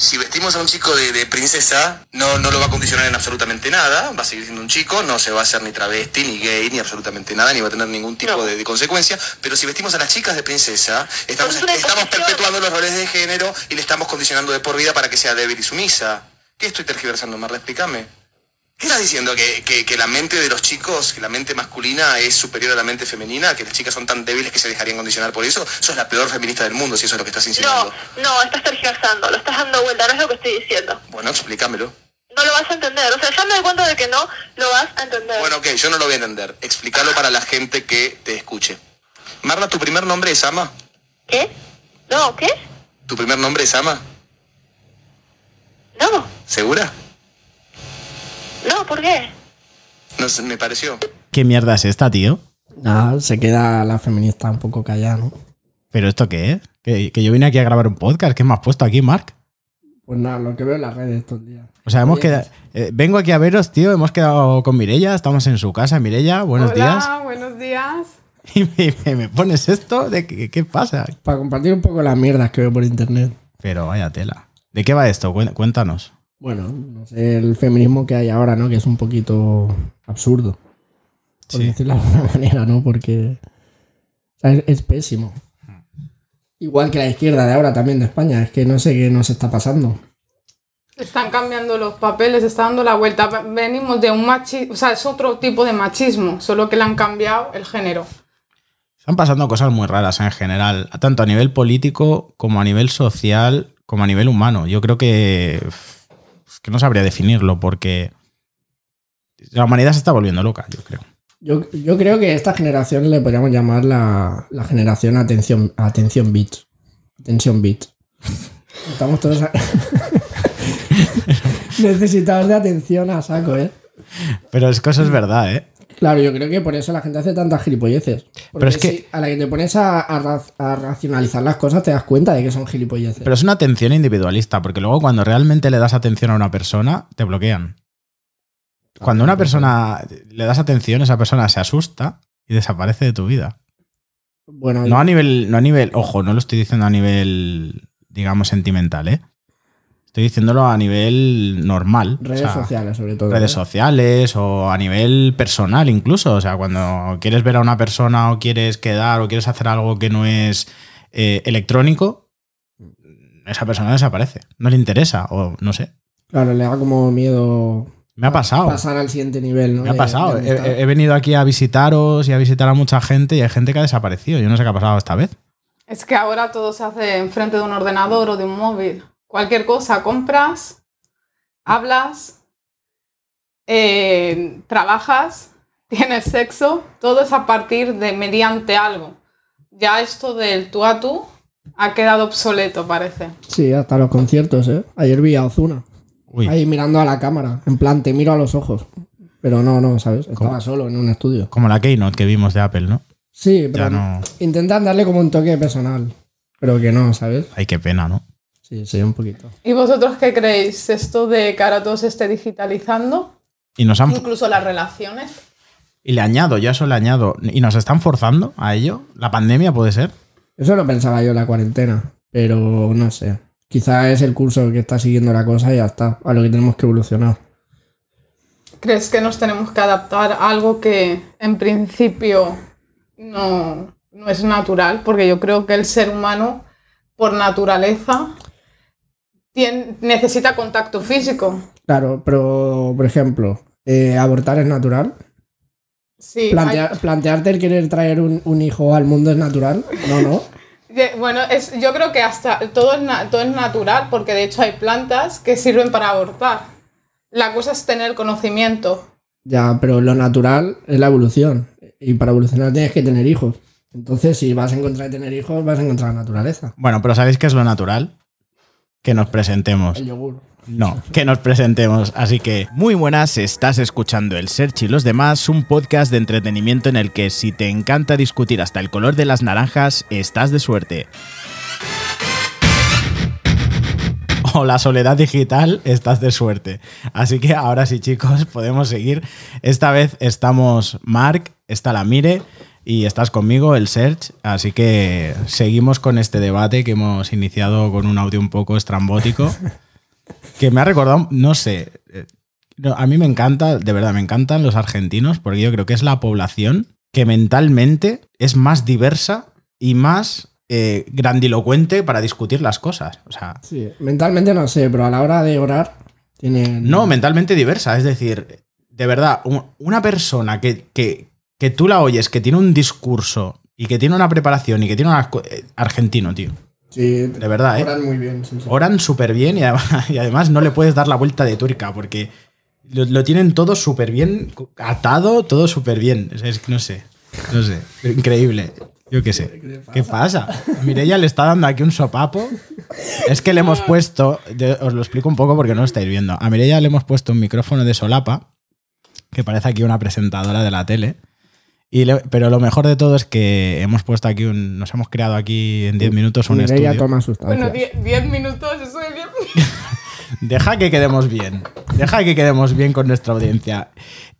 Si vestimos a un chico de, de princesa, no, no lo va a condicionar en absolutamente nada, va a seguir siendo un chico, no se va a hacer ni travesti, ni gay, ni absolutamente nada, ni va a tener ningún tipo No. de, de consecuencia, pero si vestimos a las chicas de princesa, estamos, es estamos perpetuando los roles de género y le estamos condicionando de por vida para que sea débil y sumisa. ¿Qué estoy tergiversando, Marla? Explícame. ¿Qué estás diciendo? ¿Que, que, que la mente de los chicos, que la mente masculina es superior a la mente femenina? ¿Que las chicas son tan débiles que se dejarían condicionar por eso? Sos la peor feminista del mundo si eso es lo que estás No, insinuando. no, estás tergiversando, lo estás dando vuelta, no es lo que estoy diciendo. Bueno, explícamelo. No lo vas a entender, o sea, ya me doy cuenta de que no lo vas a entender. Bueno, ok, yo no lo voy a entender. Explícalo para la gente que te escuche. Marla, ¿tu primer nombre es Ama? ¿Qué? No, ¿qué? ¿Tu primer nombre es Ama? No, ¿Segura? ¿Por qué? No sé, me pareció. ¿Qué mierda es esta, tío? Nada, se queda la feminista un poco callada, ¿no? ¿Pero esto qué es? Que, que yo vine aquí a grabar un podcast. ¿Qué me has puesto aquí, Mark? Pues nada, lo que veo en las redes estos días. O sea, hemos Oye, quedado. eh, vengo aquí a veros, tío. Hemos quedado con Mirella. Estamos en su casa. Mirella, buenos Hola, días. buenos días. Y me, me- me pones esto. ¿De qué, qué pasa? Para compartir un poco las mierdas que veo por internet. Pero vaya tela. ¿De qué va esto? Cuen- Cuéntanos. Bueno, no sé, el feminismo que hay ahora, ¿no? Que es un poquito absurdo. Por Sí. decirlo de alguna manera, ¿no? Porque o sea, es, es pésimo. Igual que la izquierda de ahora también de España. Es que no sé qué nos está pasando. Están cambiando los papeles, está dando la vuelta. Venimos de un machismo, o sea, es otro tipo de machismo, solo que le han cambiado el género. Están pasando cosas muy raras en general, tanto a nivel político como a nivel social, como a nivel humano. Yo creo que, es que no sabría definirlo porque la humanidad se está volviendo loca, yo creo. Yo, yo creo que esta generación le podríamos llamar la, la generación atención, atención bit. Atención bit. Estamos todos a- necesitados de atención a saco, ¿eh? Pero es que eso es verdad, ¿eh? Claro, yo creo que por eso la gente hace tantas gilipolleces. Porque Pero es que- si a la que te pones a, a ra- a racionalizar las cosas te das cuenta de que son gilipolleces. Pero es una atención individualista, porque luego cuando realmente le das atención a una persona, te bloquean. Cuando a una persona le das atención, esa persona se asusta y desaparece de tu vida. bueno, No a nivel, no a nivel, ojo, no lo estoy diciendo a nivel, digamos, sentimental, ¿eh? Estoy diciéndolo a nivel normal. o redes sea, sociales sobre todo. Redes sociales o a nivel personal incluso. O sea, cuando quieres ver a una persona o quieres quedar o quieres hacer algo que no es eh, electrónico, esa persona desaparece. No le interesa o no sé. Claro, le da como miedo Me ha pasado. pasar al siguiente nivel, ¿no? Me ha pasado. de He, he venido aquí a visitaros y a visitar a mucha gente y hay gente que ha desaparecido. Yo no sé qué ha pasado esta vez. Es que ahora todo se hace enfrente de un ordenador o de un móvil. Cualquier cosa, compras, hablas, eh, trabajas, tienes sexo, todo es a partir de mediante algo. Ya esto del tú a tú ha quedado obsoleto, parece. Sí, hasta los conciertos, ¿eh? Ayer vi a Ozuna. Uy. Ahí mirando a la cámara. En plan, te miro a los ojos. Pero no, no, ¿sabes? Estaba solo en un estudio. Como la Keynote que vimos de Apple, ¿no? Sí, pero Ya no. intentan darle como un toque personal. Pero que no, ¿sabes? Ay, qué pena, ¿no? Sí, sí, un poquito. ¿Y vosotros qué creéis? ¿Esto de que ahora todo se esté digitalizando? Y nos han. Incluso las relaciones. Y le añado, yo eso le añado. ¿Y nos están forzando a ello? ¿La pandemia puede ser? Eso lo pensaba yo en la cuarentena. Pero no sé. Quizá es el curso que está siguiendo la cosa y ya está. A lo que tenemos que evolucionar. ¿Crees que nos tenemos que adaptar a algo que en principio no, no es natural? Porque yo creo que el ser humano, por naturaleza, necesita contacto físico. Claro, pero, por ejemplo, eh, abortar es natural. Sí, Plantear- plantearte el querer traer un, un hijo al mundo es natural. No, no. bueno, es, yo creo que hasta todo es, na- todo es natural, porque de hecho hay plantas que sirven para abortar. La cosa es tener conocimiento. Ya, pero lo natural es la evolución. Y para evolucionar tienes que tener hijos. Entonces, si vas en contra de tener hijos, vas en contra de la naturaleza. Bueno, pero ¿sabéis qué es lo natural? Que nos presentemos. El yogur. No, que nos presentemos. Así que, muy buenas, estás escuchando El Search y los demás, un podcast de entretenimiento en el que si te encanta discutir hasta el color de las naranjas, estás de suerte. O la soledad digital, estás de suerte. Así que ahora sí, chicos, podemos seguir. Esta vez estamos Mark, está la Mire y estás conmigo, el Search. Así que seguimos con este debate que hemos iniciado con un audio un poco estrambótico. que me ha recordado, no sé, eh, no, a mí me encanta, de verdad, me encantan los argentinos porque yo creo que es la población que mentalmente es más diversa y más eh, grandilocuente para discutir las cosas. O sea, Sí, mentalmente no sé, pero a la hora de orar tienen. no, mentalmente diversa. Es decir, de verdad, un- una persona que, que, que tú la oyes, que tiene un discurso y que tiene una preparación y que tiene co- eh, Argentino, tío. Sí, De verdad, ¿eh? oran muy bien, sí, sí. Oran súper bien y además, y además no le puedes dar la vuelta de tuerca porque lo, lo tienen todo súper bien atado, todo súper bien. Es, no sé, no sé, increíble. Yo qué sé. ¿Qué pasa? Mireia le está dando aquí un sopapo. Es que le hemos puesto, os lo explico un poco porque no lo estáis viendo. A Mireia le hemos puesto un micrófono de solapa que parece aquí una presentadora de la tele. Y le- pero lo mejor de todo es que hemos puesto aquí un. Nos hemos creado aquí en 10 minutos un Mireia estudio. toma. Bueno, 10 minutos, eso de 10 Deja que quedemos bien. Deja que quedemos bien con nuestra audiencia.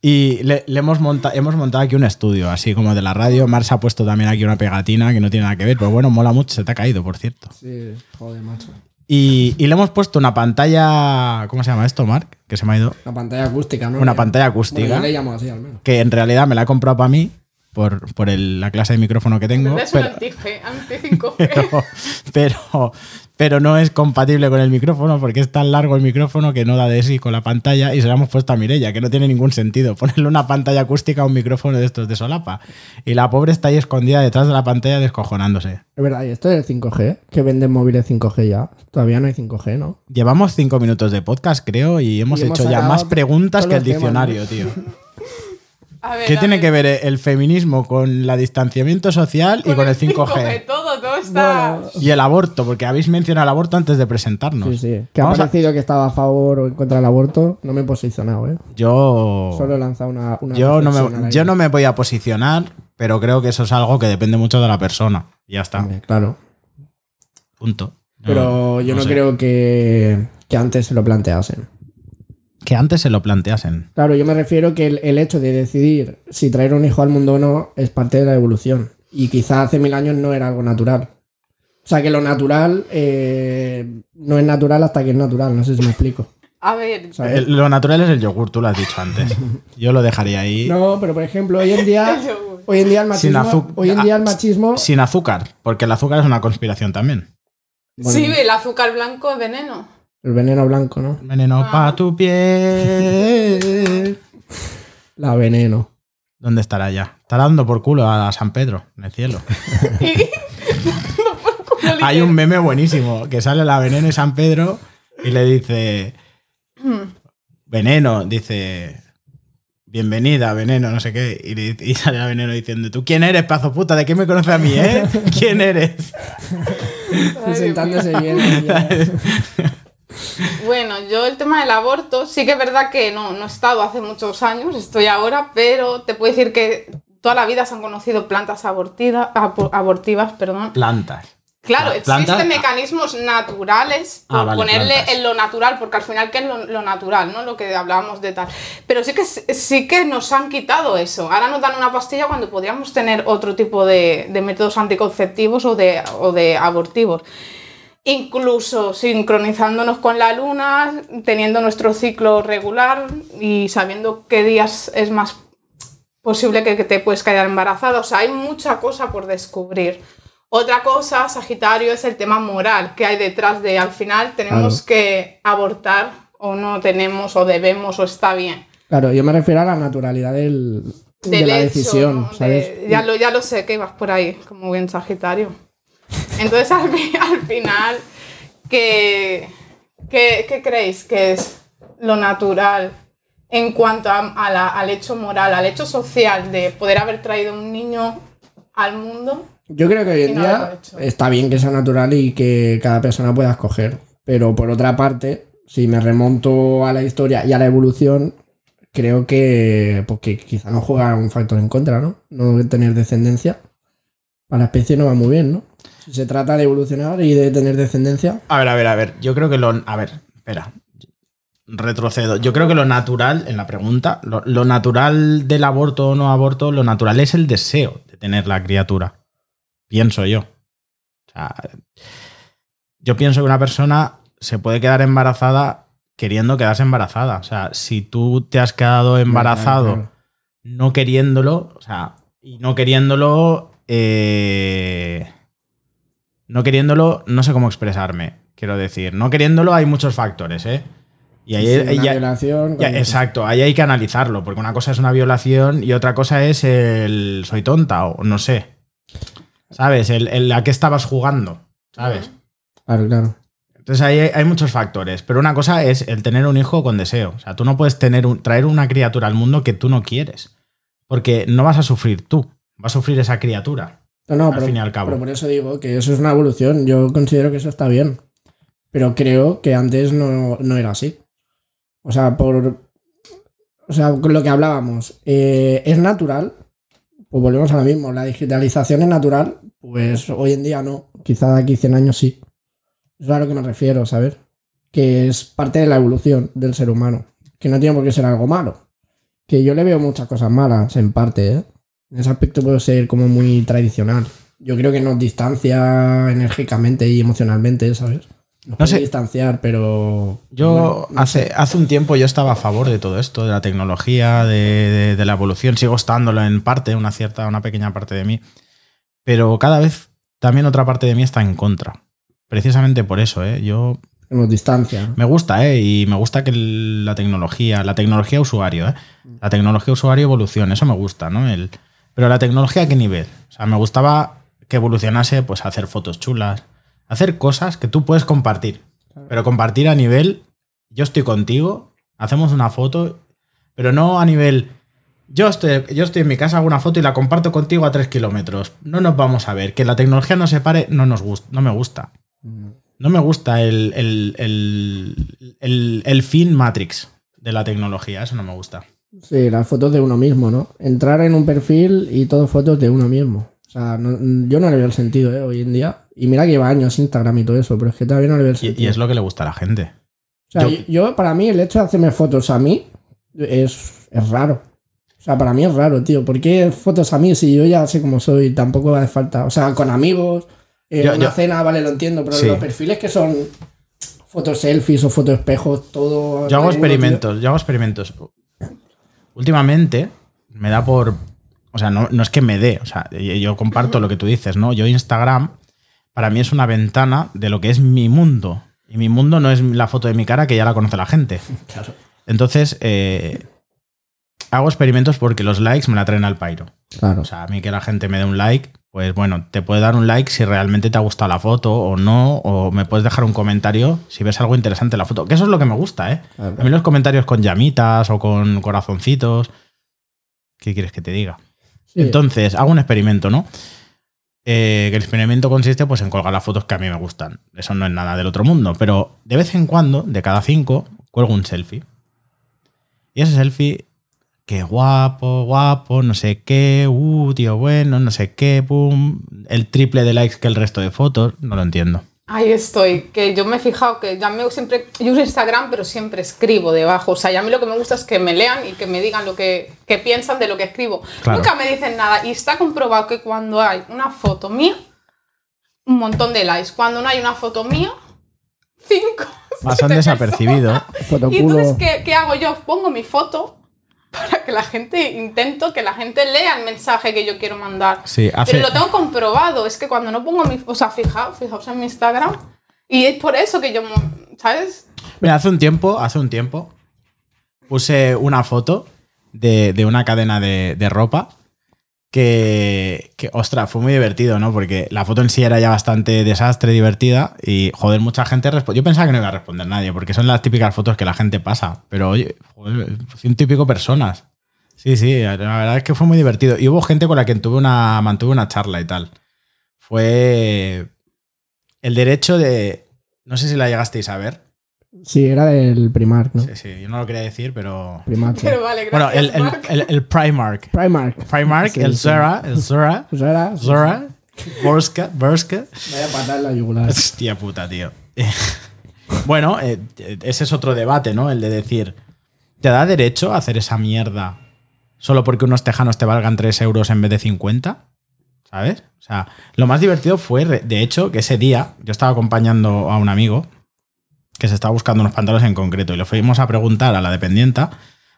Y le, le hemos, monta- hemos montado aquí un estudio, así como de la radio. Mars ha puesto también aquí una pegatina que no tiene nada que ver, pero bueno, mola mucho. Se te ha caído, por cierto. Sí, joder, macho. Y, y le hemos puesto una pantalla. ¿Cómo se llama esto, Mark? Que se me ha ido. Una pantalla acústica, ¿no? Una pantalla Bueno, acústica. yo le llamo así al menos. Que en realidad me la he comprado para mí, por, por el- la clase de micrófono que tengo. Es un pero- anti-G, anti-5G. pero, pero, pero no es compatible con el micrófono porque es tan largo el micrófono que no da de sí con la pantalla y se la hemos puesto a Mirella, que no tiene ningún sentido ponerle una pantalla acústica a un micrófono de estos de solapa. Y la pobre está ahí escondida detrás de la pantalla descojonándose. Es verdad, y esto es el 5G, que venden móviles 5G ya. Todavía no hay 5G, ¿no? Llevamos cinco minutos de podcast, creo, y hemos Y hemos hecho ya más preguntas que el temas, diccionario, ¿no? tío. Ver, ¿Qué tiene que ver el feminismo con el distanciamiento social y con el 5G? Todo, todo está. Bueno, Y el aborto, porque habéis mencionado el aborto antes de presentarnos. sí, sí. Que ha a- parecido que estaba a favor o en contra del aborto. No me he posicionado, ¿eh? Yo. Solo he lanzado una. una Yo no, me, yo no me voy a posicionar, pero creo que eso es algo que depende mucho de la persona. Y ya está. Hombre, Claro. Punto. No, Pero yo no, sé. creo que, que antes se lo planteasen. Que antes se lo planteasen. Claro, yo me refiero que el, el hecho de decidir si traer un hijo al mundo o no es parte de la evolución. Y quizá hace mil años no era algo natural. O sea que lo natural eh, no es natural hasta que es natural, no sé si me explico. A ver. El- lo natural es el yogur, tú lo has dicho antes. Yo lo dejaría ahí. No, pero por ejemplo, hoy en día, hoy en día el Sin machismo, azu- hoy en día el machismo, Sin azúcar, porque el azúcar es una conspiración también. bueno, sí, el azúcar blanco es veneno. El veneno blanco, ¿no? Veneno Ah. pa' tu piel. La veneno. ¿Dónde estará ya? Estará dando por culo a San Pedro, en el cielo. Hay un meme buenísimo que sale la veneno y San Pedro y le dice. Veneno, dice. Bienvenida, veneno, no sé qué. Y, le- y sale la veneno diciendo: ¿Tú quién eres, pazo puta? ¿De qué me conoces a mí, eh? ¿Quién eres? Presentándose bien. Bueno, yo el tema del aborto, sí que es verdad que no, no he estado hace muchos años, estoy ahora, pero te puedo decir que toda la vida se han conocido plantas abortida- abortivas, perdón. Plantas. Claro, Pla- plantas- existen mecanismos naturales por Ah, vale, ponerle plantas. en lo natural, porque al final, ¿qué es lo, lo natural? ¿no? Lo que hablábamos de tal. Pero sí que, sí que nos han quitado eso. Ahora nos dan una pastilla cuando podríamos tener otro tipo de, de métodos anticonceptivos o de, o de abortivos. Incluso sincronizándonos con la luna, teniendo nuestro ciclo regular y sabiendo qué días es más posible que, te puedes quedar embarazada. O sea, hay mucha cosa por descubrir. Otra cosa, Sagitario, es el tema moral que hay detrás de al final tenemos Claro. que abortar o no tenemos o debemos o está bien. Claro, yo me refiero a la naturalidad del, de la hecho, decisión, ¿no? ¿sabes? De- ya, lo, ya lo sé que ibas por ahí, como bien Sagitario. Entonces, al, fi- al final, ¿qué, qué, qué creéis que es lo natural en cuanto a, a la- al hecho moral, al hecho social de poder haber traído un niño al mundo? Yo creo que hoy en no día está bien que sea natural y que cada persona pueda escoger. Pero por otra parte, si me remonto a la historia y a la evolución, creo que, pues que quizá no juega un factor en contra, ¿no? No tener descendencia. Para la especie no va muy bien, ¿no? Se trata de evolucionar y de tener descendencia. A ver, a ver, a ver. Yo creo que lo. A ver, espera. Retrocedo. Yo creo que lo natural, en la pregunta, lo, lo natural del aborto o no aborto, lo natural es el deseo de tener la criatura. Pienso yo. O sea, yo pienso que una persona se puede quedar embarazada queriendo quedarse embarazada. O sea, si tú te has quedado embarazado claro. no queriéndolo, o sea, y no queriéndolo, eh, no queriéndolo, no sé cómo expresarme, quiero decir. No queriéndolo hay muchos factores, ¿eh? Y ahí, Sí, una ya- violación. ya, exacto, ahí hay que analizarlo, porque una cosa es una violación y otra cosa es el soy tonta o no sé. ¿Sabes? El, el a qué estabas jugando, ¿sabes? Claro, claro. Entonces ahí hay, hay muchos factores, pero una cosa es el tener un hijo con deseo. O sea, tú no puedes tener un- traer una criatura al mundo que tú no quieres, porque no vas a sufrir tú, va a sufrir esa criatura. No, no, Al pero, fin y al cabo. pero por eso digo que eso es una evolución. Yo considero que eso está bien. Pero creo que antes no, no era así. O sea, por. O sea, lo que hablábamos. eh, es natural. Pues volvemos a lo mismo. La digitalización es natural. Pues hoy en día no. Quizá de aquí 100 años sí. Es a lo que me refiero, ¿sabes? Que es parte de la evolución del ser humano. Que no tiene por qué ser algo malo. Que yo le veo muchas cosas malas, en parte, ¿eh? En ese aspecto puedo ser como muy tradicional. Yo creo que nos distancia enérgicamente y emocionalmente, ¿sabes? Nos No puede sé. distanciar, pero. Yo bueno, no hace, sé. hace un tiempo yo estaba a favor de todo esto, de la tecnología, de, de- de la evolución. Sigo estándolo en parte, una cierta, una pequeña parte de mí. Pero cada vez también otra parte de mí está en contra. Precisamente por eso, ¿eh? Yo Nos distancia. Me gusta, ¿eh? Y me gusta que la tecnología, la tecnología usuario, ¿eh? La tecnología usuario evolucione, eso me gusta, ¿no? El, pero la tecnología a qué nivel? O sea, me gustaba que evolucionase, pues, a hacer fotos chulas, hacer cosas que tú puedes compartir. Pero compartir a nivel, yo estoy contigo, hacemos una foto, pero no a nivel, yo estoy, yo estoy en mi casa, hago una foto y la comparto contigo a tres kilómetros. No nos vamos a ver. Que la tecnología nos separe, no nos gusta, no me gusta. No me gusta el, el, el- el fin Matrix de la tecnología, eso no me gusta. Sí, las fotos de uno mismo, ¿no? Entrar en un perfil y todo fotos de uno mismo. O sea, no- yo no le veo el sentido, ¿eh? Hoy en día. Y mira que lleva años Instagram y todo eso, pero es que todavía no le veo el sentido. y es lo que le gusta a la gente. O sea, Yo- para mí, el hecho de hacerme fotos a mí es, es raro. O sea, para mí es raro, tío. ¿Por qué fotos a mí si yo ya sé cómo soy? Tampoco hace falta. O sea, con amigos, en Yo- una yo- cena, vale, lo entiendo, pero Sí. los perfiles que son fotos selfies o fotos espejos, todo. Yo hago uno, tío. experimentos, yo hago experimentos. Últimamente me da por. O sea, no, no es que me dé, o sea, yo yo comparto lo que tú dices, ¿no? Yo Instagram, para mí es una ventana de lo que es mi mundo. Y mi mundo no es la foto de mi cara que ya la conoce la gente. Claro. Entonces, eh, hago experimentos porque los likes me la traen al pairo. Claro. O sea, a mí que la gente me dé un like, pues bueno, te puede dar un like si realmente te ha gustado la foto o no, o me puedes dejar un comentario si ves algo interesante en la foto. Que eso es lo que me gusta, ¿eh? Claro. A mí los comentarios con llamitas o con corazoncitos. ¿Qué quieres que te diga? Sí. Entonces, hago un experimento, ¿no? Eh, que el experimento consiste pues, en colgar las fotos que a mí me gustan. Eso no es nada del otro mundo, pero de vez en cuando, de cada cinco, cuelgo un selfie. Y ese selfie, qué guapo, guapo, no sé qué, uh, tío bueno, no sé qué, pum. El triple de likes que el resto de fotos, no lo entiendo. Ahí estoy, que yo me he fijado que ya me siempre, yo uso Instagram, pero siempre escribo debajo. O sea, y a mí lo que me gusta es que me lean y que me digan lo que, que piensan de lo que escribo. Claro. Nunca me dicen nada. Y está comprobado que cuando hay una foto mía, un montón de likes. Cuando no hay una foto mía, cinco. Pasan desapercibido. Y entonces, ¿qué, ¿qué hago yo? Pongo mi foto para que la gente, intento que la gente lea el mensaje que yo quiero mandar. Sí, hace. Pero lo tengo comprobado, es que cuando no pongo mi... O sea, fijaos, fijaos en mi Instagram. Y es por eso que yo, ¿sabes? Mira, hace un tiempo, hace un tiempo, puse una foto de, de una cadena de, de ropa que, ostras, fue muy divertido, ¿no? Porque la foto en sí era ya bastante desastre, divertida y, joder, mucha gente respondió. Yo pensaba que no iba a responder nadie, porque son las típicas fotos que la gente pasa, pero oye, joder, ciento y pico personas. Sí, sí, la verdad es que fue muy divertido. Y hubo gente con la que tuve una, mantuve una charla y tal. Fue el derecho de... No sé si la llegasteis a ver. Sí, era del Primark, ¿no? Sí, sí, yo no lo quería decir, pero. Primark. sí. Pero vale, Bueno, gracias. el, el, Marc. el- el Primark. Primark. Primark, Sí, el sí. Zara, el Zara, Pues era. Zara, Borska, Borska. Vaya patada en la yugular. Hostia puta, tío. bueno, eh, ese es otro debate, ¿no? El de decir, ¿te da derecho a hacer esa mierda solo porque unos tejanos te valgan 3 euros en vez de 50? ¿Sabes? O sea, lo más divertido fue, de hecho, que ese día yo estaba acompañando a un amigo que se estaba buscando unos pantalones en concreto y le fuimos a preguntar a la dependienta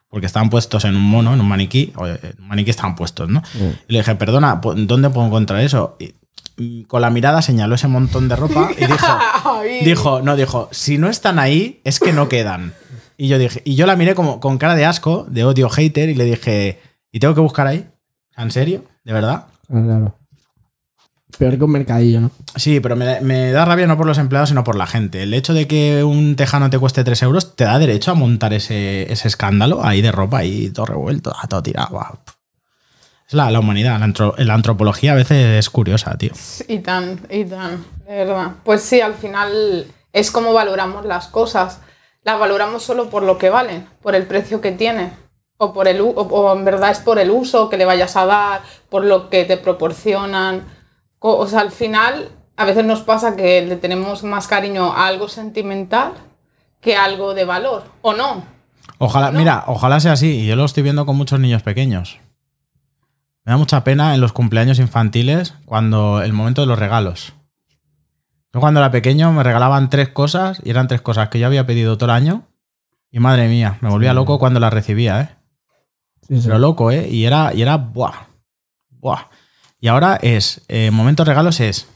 porque estaban puestos en un mono, en un maniquí, o en un maniquí estaban puestos, ¿no? Y le dije, perdona, ¿po- ¿dónde puedo encontrar eso? Y, mm, con la mirada señaló ese montón de ropa y dijo, dijo, no, dijo, si no están ahí, es que no quedan. Y yo dije, y yo la miré como con cara de asco, de odio hater, y le dije, ¿y tengo que buscar ahí? ¿En serio? ¿De verdad? Ah, Claro. Peor que un mercadillo, ¿no? Sí, pero me, da- me da rabia no por los empleados, sino por la gente. El hecho de que un tejano te cueste 3 euros te da derecho a montar ese, ese escándalo ahí de ropa ahí todo revuelto, todo tirado. guau. Es la, la humanidad, la, antro- la antropología a veces es curiosa, tío. Y tan, y tan, de verdad. Pues sí, al final es como valoramos las cosas. Las valoramos solo por lo que valen, por el precio que tienen. O, por el, o en verdad es por el uso que le vayas a dar, por lo que te proporcionan. O sea, al final a veces nos pasa que le tenemos más cariño a algo sentimental que a algo de valor. ¿O no? Ojalá, mira, ojalá sea así. Y yo lo estoy viendo con muchos niños pequeños. Me da mucha pena en los cumpleaños infantiles cuando el momento de los regalos. Yo cuando era pequeño me regalaban tres cosas y eran tres cosas que yo había pedido todo el año. Y madre mía, me volvía loco cuando las recibía, ¿eh? Sí, sí. Pero loco, ¿eh? Y era, y era, buah, buah. Y ahora es, eh, momentos regalos es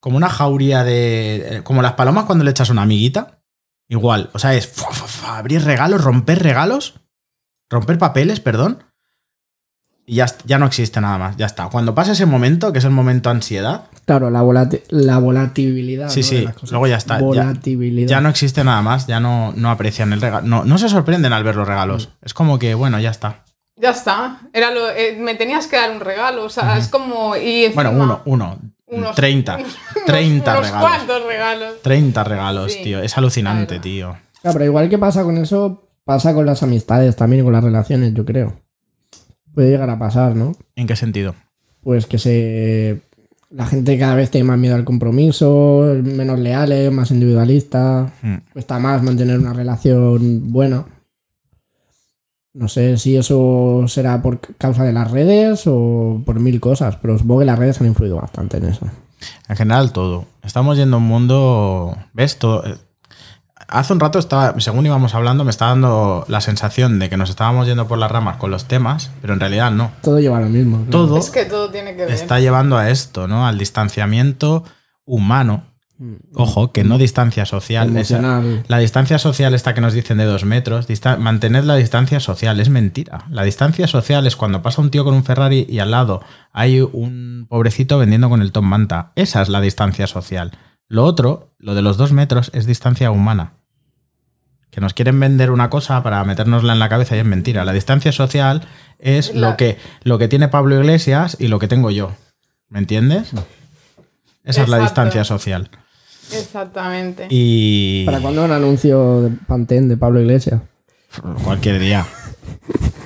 como una jauría de, eh, como las palomas cuando le echas una amiguita. Igual, o sea, es abrir regalos, romper regalos, romper papeles, perdón. Y ya, ya no existe nada más, ya está. Cuando pasa ese momento, que es el momento ansiedad, Claro, la, volati- la volatilidad. Sí, ¿no? sí, luego ya está, Volatilidad. ya no existe nada más, ya no, no aprecian el regalo. No, no se sorprenden al ver los regalos. Es como que, bueno, ya está. Ya está. Era lo, eh, me tenías que dar un regalo. O sea, es como. Y Bueno, uno, uno, unos- 30, unos- 30 unos regalos. cuantos regalos. 30 regalos, Sí, tío. Es alucinante, claro. tío. Claro, pero igual que pasa con eso, pasa con las amistades también y con las relaciones, yo creo. Puede llegar a pasar, ¿no? ¿En qué sentido? Pues que se. La gente cada vez tiene más miedo al compromiso, menos leales, más individualistas. Mm. Cuesta más mantener una relación buena. No sé si eso será por causa de las redes o por mil cosas, pero supongo que las redes han influido bastante en eso. En general, todo. Estamos yendo a un mundo. ¿Ves? Todo. eh, Hace un rato estaba, según íbamos hablando, me estaba dando la sensación de que nos estábamos yendo por las ramas con los temas, pero en realidad no. Todo lleva a lo mismo. Todo Es que todo tiene que ver. está llevando a esto, ¿no? Al distanciamiento humano. Mm. Ojo, que no distancia social. Esa- la distancia social esta que nos dicen de dos metros, mantener la distancia social es mentira. La distancia social es cuando pasa un tío con un Ferrari y al lado hay un pobrecito vendiendo con el Tom Manta. Esa es la distancia social. Lo otro, lo de los dos metros, es distancia humana. Que nos quieren vender una cosa para metérnosla en la cabeza y es mentira. La distancia social es La- lo, que, lo que tiene Pablo Iglesias y lo que tengo yo. ¿Me entiendes? Esa es la distancia social. Exactamente. Y. ¿Para cuándo un anuncio de Pantene de Pablo Iglesias? Cualquier día.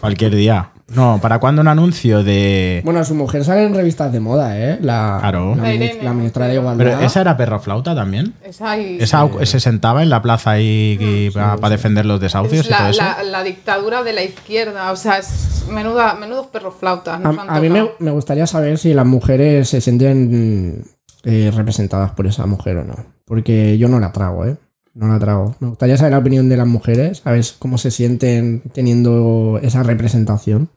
Cualquier día. No, ¿para cuándo un anuncio de. Bueno, su mujer sale en revistas de moda, ¿eh? La, Claro. la, La mini- la ministra de Igualdad. Pero esa era perro flauta también. Esa, y- Esa se sentaba en la plaza ahí para defender los desahucios es y todo la, eso. la- la dictadura de la izquierda. O sea, es menuda, menudos perros flautas. A, a mí me, me gustaría saber si las mujeres se sienten eh, representadas por esa mujer o no. Porque yo no la trago, ¿eh? No la trago. Me gustaría saber la opinión de las mujeres, a ver cómo se sienten teniendo esa representación.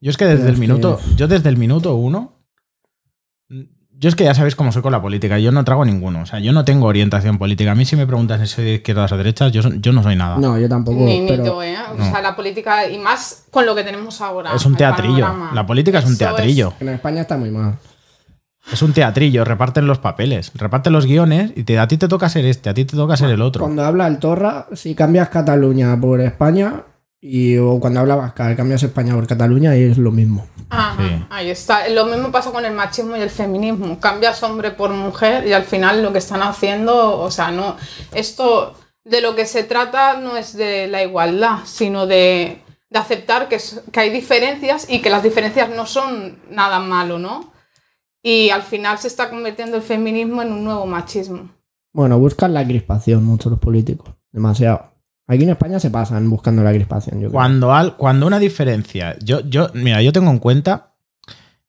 Yo es que desde Pero el que- minuto. Yo desde el minuto uno. Yo es que ya sabéis cómo soy con la política. Yo no trago ninguno. O sea, yo no tengo orientación política. A mí si me preguntas si soy de izquierdas o derechas, yo, yo no soy nada. No, yo tampoco. Ni, ni pero tú, ¿eh? O No. sea, la política, y más con lo que tenemos ahora. es un teatrillo. panorama. La política es un Eso teatrillo. en España está muy mal. Es un teatrillo. Reparten los papeles. Reparten los guiones y te, a ti te toca ser este, a ti te toca ser el otro. Cuando habla el Torra, si cambias Cataluña por España, y o cuando habla Vasca, cambias España por Cataluña y es lo mismo. Ajá, Sí. Ahí está. Lo mismo pasa con el machismo y el feminismo. Cambias hombre por mujer y al final lo que están haciendo, o sea, no. Esto de lo que se trata no es de la igualdad, sino de, de aceptar que, que hay diferencias y que las diferencias no son nada malo, ¿no? Y al final se está convirtiendo el feminismo en un nuevo machismo. Bueno, buscan la crispación mucho los políticos. Demasiado. Aquí en España se pasan buscando la crispación, yo creo. Cuando, al- cuando una diferencia. Yo, yo, mira, yo tengo en cuenta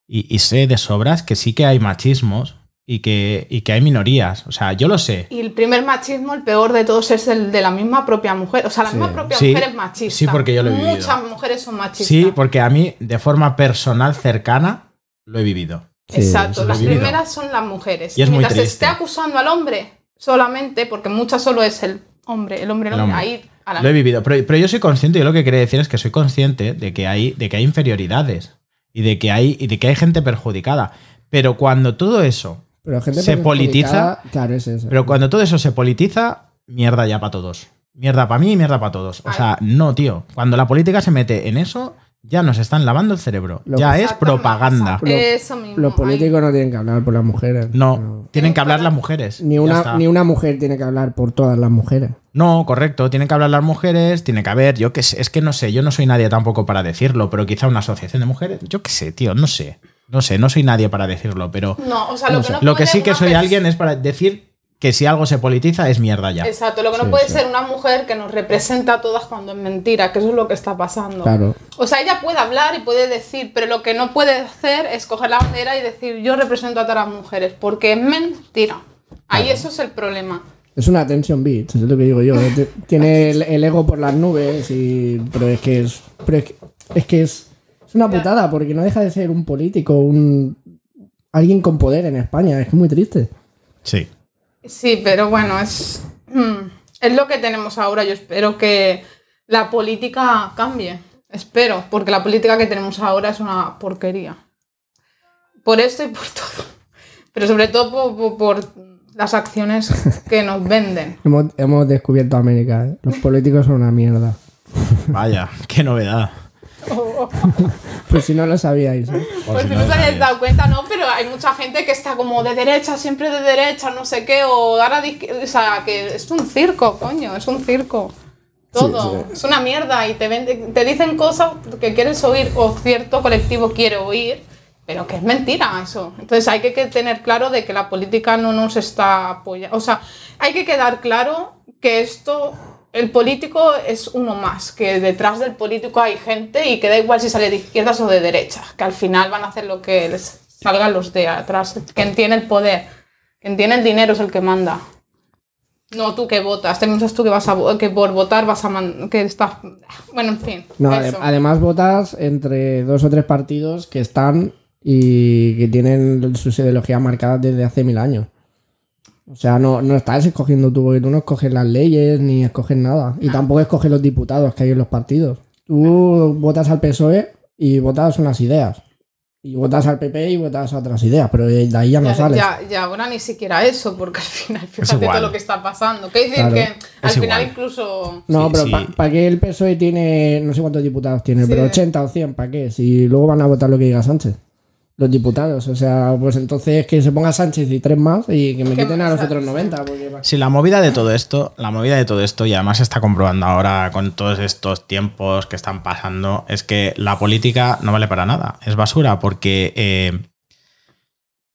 y, y sé de sobras que sí que hay machismos y que, y que hay minorías. O sea, yo lo sé. Y el primer machismo, el peor de todos, es el de la misma propia mujer. O sea, la Sí. misma propia Sí, mujer es machista. sí, porque yo lo he vivido. Muchas mujeres son machistas. Sí, porque a mí, de forma personal, cercana, lo he vivido. Sí, Exacto, las primeras son las mujeres. Y es muy Mientras triste. esté acusando al hombre solamente, porque muchas solo es el hombre, el hombre, el El hombre, ahí a la Lo he vivido. Pero, pero yo soy consciente, yo lo que quería decir es que soy consciente de que hay, de que hay inferioridades y de que hay, y de que hay gente perjudicada. Pero cuando todo eso, Pero gente Se politiza, Claro, es eso. pero cuando todo eso se politiza, mierda ya para todos. Mierda para mí y mierda para todos. O sea, no, tío. Cuando la política se mete en eso, ya nos están lavando el cerebro. Lo- ya es propaganda. exacto. Eso mismo. Los políticos no tienen que hablar por las mujeres. No, tienen que hablar las mujeres. Ni una, ni una mujer tiene que hablar por todas las mujeres. No, correcto. Tienen que hablar las mujeres, tiene que haber, yo qué sé, es que no sé, yo no soy nadie tampoco para decirlo, pero quizá una asociación de mujeres, yo qué sé, tío, no sé. No sé, no soy nadie para decirlo, pero No, o sea, lo No que sé. no lo que sí que soy alguien es para decir que si algo se politiza es mierda ya. Exacto, lo que no Sí, puede sí. ser una mujer que nos representa a todas cuando es mentira, que eso es lo que está pasando. Claro. O sea, ella puede hablar y puede decir, pero lo que no puede hacer es coger la bandera y decir yo represento a todas las mujeres, porque es mentira. Ahí eso es el problema. Es una tension beat, es lo que digo yo. Tiene el, el ego por las nubes, y, pero es que es. Pero es que es, que es, es una putada, porque no deja de ser un político, un alguien con poder en España. Es que es muy triste. Sí. Sí, pero bueno, es, mm, es lo que tenemos ahora. Yo espero que la política cambie. Espero, porque la política que tenemos ahora es una porquería. Por esto y por todo. Pero sobre todo por, por- por las acciones que nos venden. Hemos, hemos descubierto América. ¿eh? Los políticos son una mierda. Vaya, qué novedad. Pues si no lo sabíais. ¿eh? Pues si no os habéis dado cuenta, no, pero hay mucha gente que está como de derecha, siempre de derecha, no sé qué, o ahora de o sea, que es un circo, coño, es un circo. Todo, Sí, sí. es una mierda y te dicen cosas que quieres oír o cierto colectivo quiere oír, pero que es mentira eso. Entonces hay que, que tener claro de que la política no nos está apoyando. O sea, hay que quedar claro que esto, el político es uno más, que detrás del político hay gente y que da igual si sale de izquierdas o de derechas, que al final van a hacer lo que les salga los de atrás. Quien tiene el poder, quien tiene el dinero es el que manda. No tú que votas, te piensas tú que vas a que por votar vas a man- que estás bueno, en fin. No, eso. además votas entre dos o tres partidos que están y que tienen sus ideologías marcadas desde hace mil años. O sea, no, no estás escogiendo tú, porque tú no escoges las leyes ni escoges nada. Y tampoco escoges los diputados que hay en los partidos. Tú votas al PSOE y votas unas ideas. Y votas al PP y votas a otras ideas, pero de ahí ya no ya, sales. ya, ya ahora ni siquiera eso, porque al final, fíjate todo lo que está pasando. Que decir Claro. que al Es final igual. incluso No, Sí, pero sí. ¿para qué el PSOE tiene, no sé cuántos diputados tiene, Sí. pero 80 o 100? ¿Para qué? Si luego van a votar lo que diga Sánchez. Los diputados, o sea, pues entonces que se ponga Sánchez y tres más y que me ¿Qué quiten a los otros 90. Porque... Si la movida de todo esto, la movida de todo esto, y además se está comprobando ahora con todos estos tiempos que están pasando, es que la política no vale para nada. Es basura, porque. eh,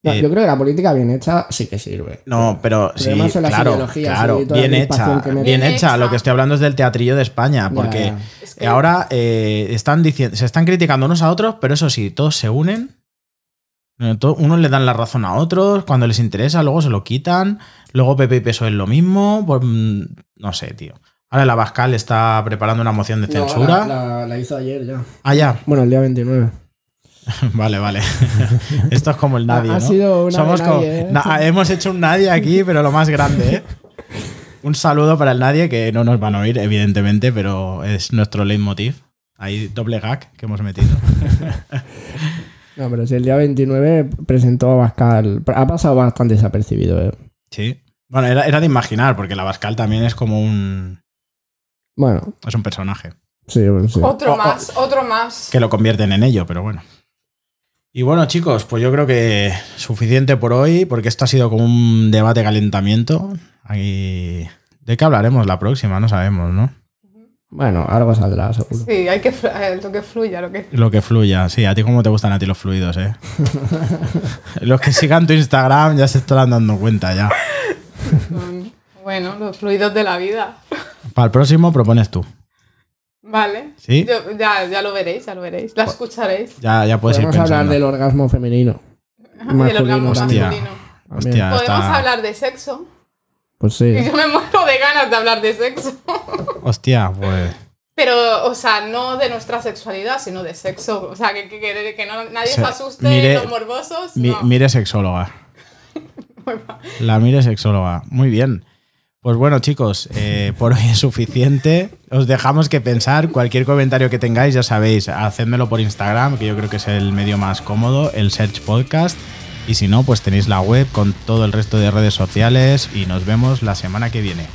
No, eh, yo creo que la política bien hecha sí que sirve. no, pero Pero sí, además son las claro, ideologías claro, y toda la bien hecha, bien hecha. Lo que estoy hablando es del teatrillo de España, Ya, porque ya. Es que- ahora eh, están diciendo, se están criticando unos a otros, pero eso sí, todos se unen. Unos le dan la razón a otros, cuando les interesa, luego se lo quitan. Luego PP y PSOE es lo mismo. pues, mm, no sé, tío. Ahora la Bascal está preparando una moción de No, censura. la, la- la hizo ayer ya. Ah, ya. Bueno, el día 29. Vale, vale. Esto es como el nadie. Ha ¿no? sido una Somos de como- ¿eh? Na- hemos hecho un nadie aquí, pero lo más grande, ¿eh? Un saludo para el nadie que no nos van a oír, evidentemente, pero es nuestro leitmotiv. Hay doble gag que hemos metido. No, pero si el día 29 presentó a Bascal. Ha pasado bastante desapercibido, eh. Sí. Bueno, era, era de imaginar, porque la Bascal también es como un. Bueno, Es un personaje. sí, bueno, sí. Otro más, otro más. Que lo convierten en ello, pero bueno. Y bueno, chicos, pues yo creo que suficiente por hoy, porque esto ha sido como un debate calentamiento. Aquí... ¿De qué hablaremos la próxima? No sabemos, ¿no? Bueno, algo saldrá, seguro. Sí, hay que eh, lo que fluya, lo que Lo que fluya, sí. A ti cómo te gustan a ti los fluidos, ¿eh? los que sigan tu Instagram ya se estarán dando cuenta ya. Mm, Bueno, los fluidos de la vida. Para el próximo propones tú. Vale. ¿Sí? Yo- ya, ya lo veréis, ya lo veréis. La escucharéis. Ya, ya puedes ir Podemos hablar pensando. del orgasmo femenino. Y el Masculino orgasmo también. masculino. Hostia, Podemos está- hablar de sexo. Pues sí. Y yo me muero de ganas de hablar de sexo. Hostia, pues. Pero, o sea, no de nuestra sexualidad, sino de sexo. O sea, que, que, que- que no- nadie O sea, se asuste, mire- los morbosos. Mi- no. Mire sexóloga. La mire sexóloga. Muy bien. Pues bueno, chicos, eh, por hoy es suficiente. Os dejamos que pensar. Cualquier comentario que tengáis, ya sabéis, hacedmelo por Instagram, que yo creo que es el medio más cómodo, el Search Podcast. Y si no, pues tenéis la web con todo el resto de redes sociales y nos vemos la semana que viene.